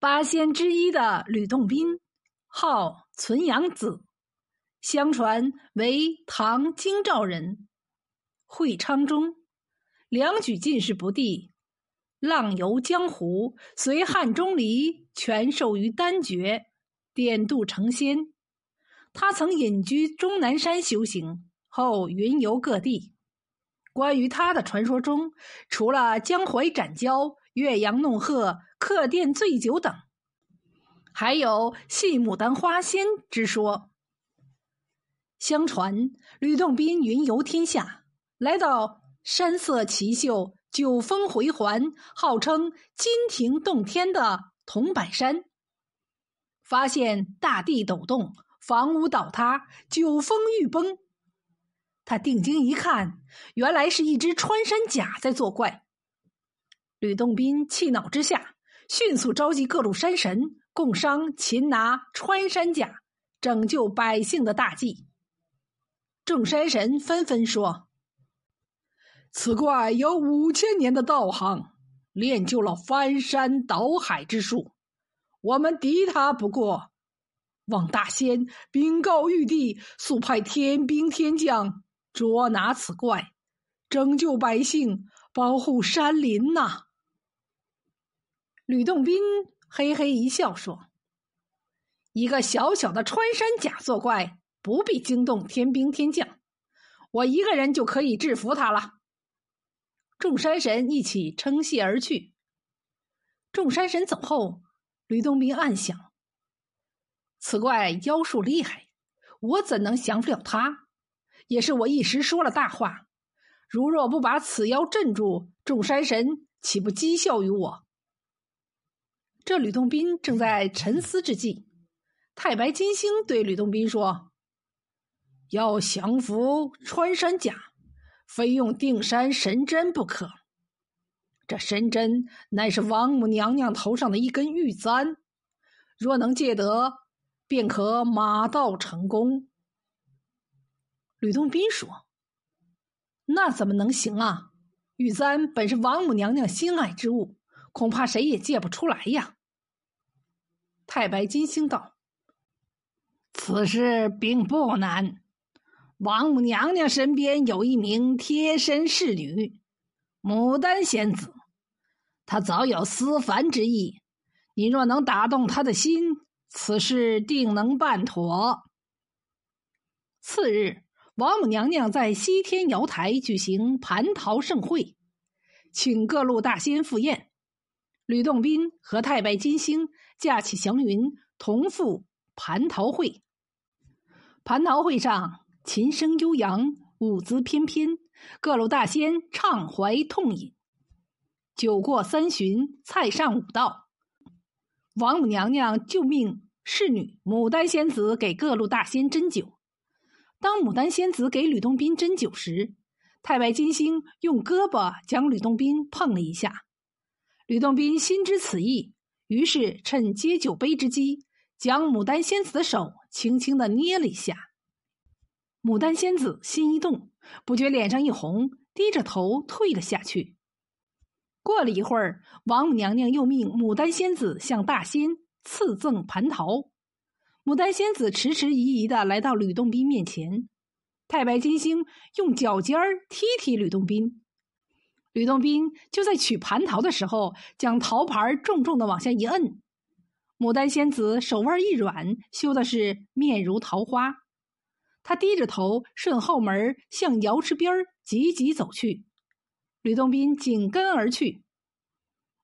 八仙之一的吕洞宾，号存阳子，相传为唐京兆人，会昌中，两举进士不第，浪游江湖，随汉钟离全授于丹诀，点度成仙。他曾隐居终南山修行，后云游各地。关于他的传说中，除了江淮斩蛟、岳阳弄鹤、客店醉酒等，还有戏牡丹花仙之说。相传吕洞宾云游天下，来到山色奇秀、九峰回环、号称金庭洞天的桐柏山，发现大地抖动。房屋倒塌，九峰玉崩。他定睛一看，原来是一只穿山甲在作怪。吕洞宾气恼之下，迅速召集各路山神，共商擒拿穿山甲，拯救百姓的大计。众山神纷纷说：“此怪有五千年的道行，练就了翻山倒海之术，我们敌他不过。”望大仙禀告玉帝，速派天兵天将捉拿此怪，拯救百姓，保护山林呐！吕洞宾嘿嘿一笑说：“一个小小的穿山甲作怪，不必惊动天兵天将，我一个人就可以制服他了。”众山神一起称谢而去。众山神走后，吕洞宾暗想。此怪妖术厉害，我怎能降服了他？也是我一时说了大话。如若不把此妖镇住，众山神岂不讥笑于我？这吕洞宾正在沉思之际，太白金星对吕洞宾说：“要降服穿山甲，非用定山神针不可。这神针乃是王母娘娘头上的一根玉簪，若能借得。”便可马到成功。吕洞宾说：“那怎么能行啊？玉簪本是王母娘娘心爱之物，恐怕谁也借不出来呀。”太白金星道：“此事并不难。王母娘娘身边有一名贴身侍女，牡丹仙子，她早有思凡之意。你若能打动她的心。”此事定能办妥。次日，王母娘娘在西天瑶台举行蟠桃盛会，请各路大仙赴宴。吕洞宾和太白金星驾起祥云，同赴蟠桃会。蟠桃会上，琴声悠扬，舞姿翩翩，各路大仙畅怀痛饮。酒过三巡，菜上五道。王母娘娘就命侍女牡丹仙子给各路大仙斟酒。当牡丹仙子给吕洞宾斟酒时，太白金星用胳膊将吕洞宾碰了一下。吕洞宾心知此意，于是趁接酒杯之机，将牡丹仙子的手轻轻的捏了一下。牡丹仙子心一动，不觉脸上一红，低着头退了下去。过了一会儿，王母娘娘又命牡丹仙子向大仙赐赠蟠桃。牡丹仙子迟迟疑疑的来到吕洞宾面前，太白金星用脚尖儿踢踢吕洞宾。吕洞宾就在取蟠桃的时候，将桃盘重重的往下一摁。牡丹仙子手腕一软，羞的是面如桃花。她低着头顺后门向瑶池边儿急急走去。吕洞宾紧跟而去，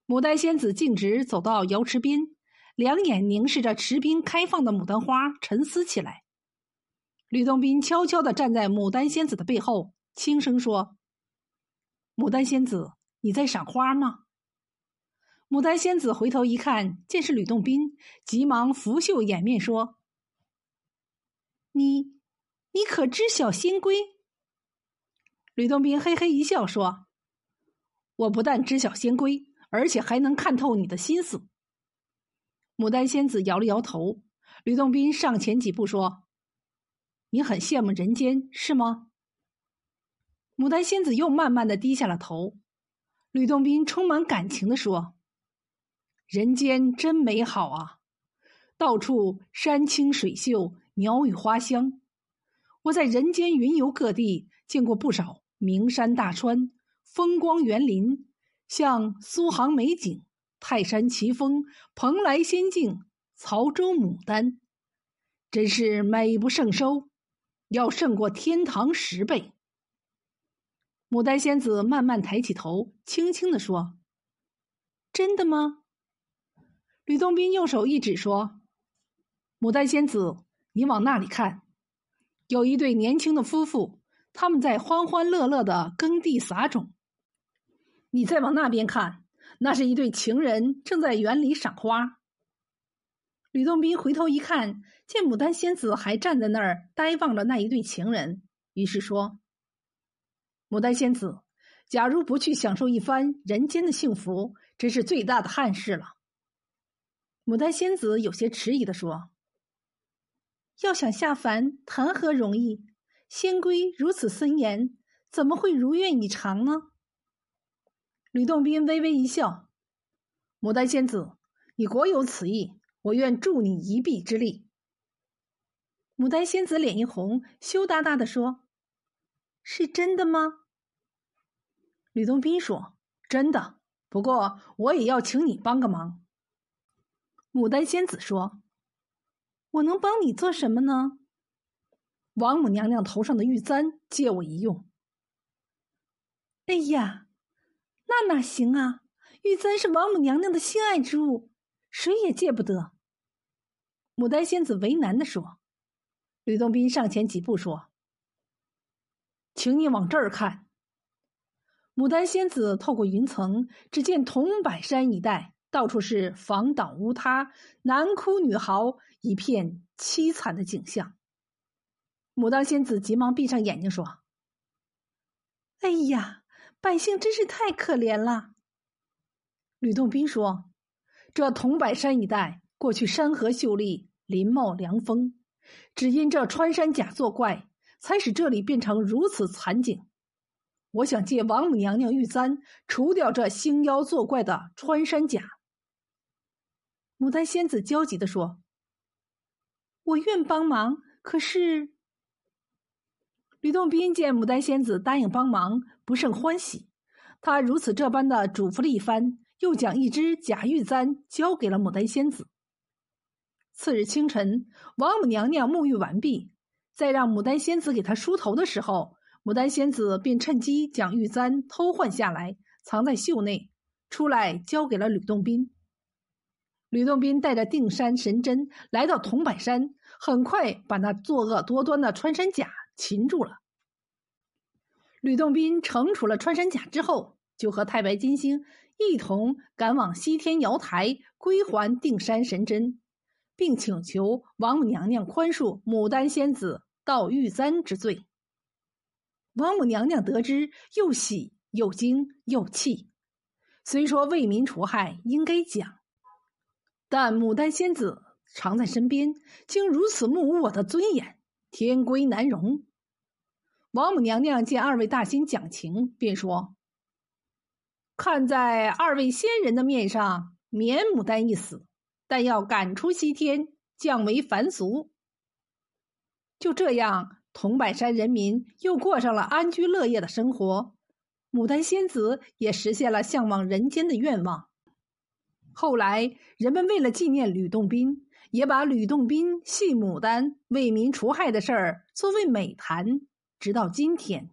牡丹仙子径直走到瑶池边，两眼凝视着池边开放的牡丹花，沉思起来。吕洞宾悄悄的站在牡丹仙子的背后，轻声说：“牡丹仙子，你在赏花吗？”牡丹仙子回头一看，见是吕洞宾，急忙拂袖掩面说：“你，你可知晓仙规？”吕洞宾嘿嘿一笑说。我不但知晓仙规，而且还能看透你的心思。牡丹仙子摇了摇头。吕洞宾上前几步说：“你很羡慕人间，是吗？”牡丹仙子又慢慢的低下了头。吕洞宾充满感情的说：“人间真美好啊！到处山清水秀，鸟语花香。我在人间云游各地，见过不少名山大川、风光园林，像苏杭美景、泰山奇峰、蓬莱仙境、曹州牡丹，真是美不胜收，要胜过天堂十倍。牡丹仙子慢慢抬起头，轻轻地说：“真的吗？”吕洞宾用手一指，说：“牡丹仙子，你往那里看，有一对年轻的夫妇，他们在欢欢乐乐的耕地撒种。你再往那边看，那是一对情人正在园里赏花。”吕洞宾回头一看，见牡丹仙子还站在那儿呆望着那一对情人，于是说：“牡丹仙子，假如不去享受一番人间的幸福，真是最大的憾事了。”牡丹仙子有些迟疑的说：“要想下凡，谈何容易？仙规如此森严，怎么会如愿以偿呢？”吕洞宾微微一笑：“牡丹仙子，你果有此意，我愿助你一臂之力。”牡丹仙子脸一红，羞答答的说：“是真的吗？”吕洞宾说：“真的，不过我也要请你帮个忙。”牡丹仙子说：“我能帮你做什么呢？”王母娘娘头上的玉簪借我一用。哎呀，那哪行啊！玉簪是王母娘娘的心爱之物，谁也借不得。牡丹仙子为难的说。吕洞宾上前几步说：“请你往这儿看。”牡丹仙子透过云层，只见桐柏山一带。到处是房倒屋塌、男哭女嚎，一片凄惨的景象。牡丹仙子急忙闭上眼睛说：“哎呀，百姓真是太可怜了。”吕洞宾说：“这桐柏山一带过去山河秀丽，林茂凉风，只因这穿山甲作怪，才使这里变成如此惨景。我想借王母娘娘玉簪，除掉这星妖作怪的穿山甲。”牡丹仙子焦急的说：“我愿帮忙，可是……”吕洞宾见牡丹仙子答应帮忙，不胜欢喜。他如此这般的嘱咐了一番，又将一只假玉簪交给了牡丹仙子。次日清晨，王母娘娘沐浴完毕，再让牡丹仙子给她梳头的时候，牡丹仙子便趁机将玉簪偷换下来，藏在袖内，出来交给了吕洞宾。吕洞宾带着定山神针来到桐柏山，很快把那作恶多端的穿山甲擒住了。吕洞宾惩处了穿山甲之后，就和太白金星一同赶往西天瑶台归还定山神针，并请求王母娘娘宽恕牡丹仙子盗玉簪之罪。王母娘娘得知，又喜又惊又气，虽说为民除害应该讲。但牡丹仙子常在身边，竟如此目污我的尊严，天规难容。王母娘娘见二位大仙讲情，便说：“看在二位仙人的面上，免牡丹一死，但要赶出西天，降为凡俗。”就这样，桐柏山人民又过上了安居乐业的生活，牡丹仙子也实现了向往人间的愿望。后来，人们为了纪念吕洞宾，也把吕洞宾戏牡丹、为民除害的事儿作为美谈，直到今天。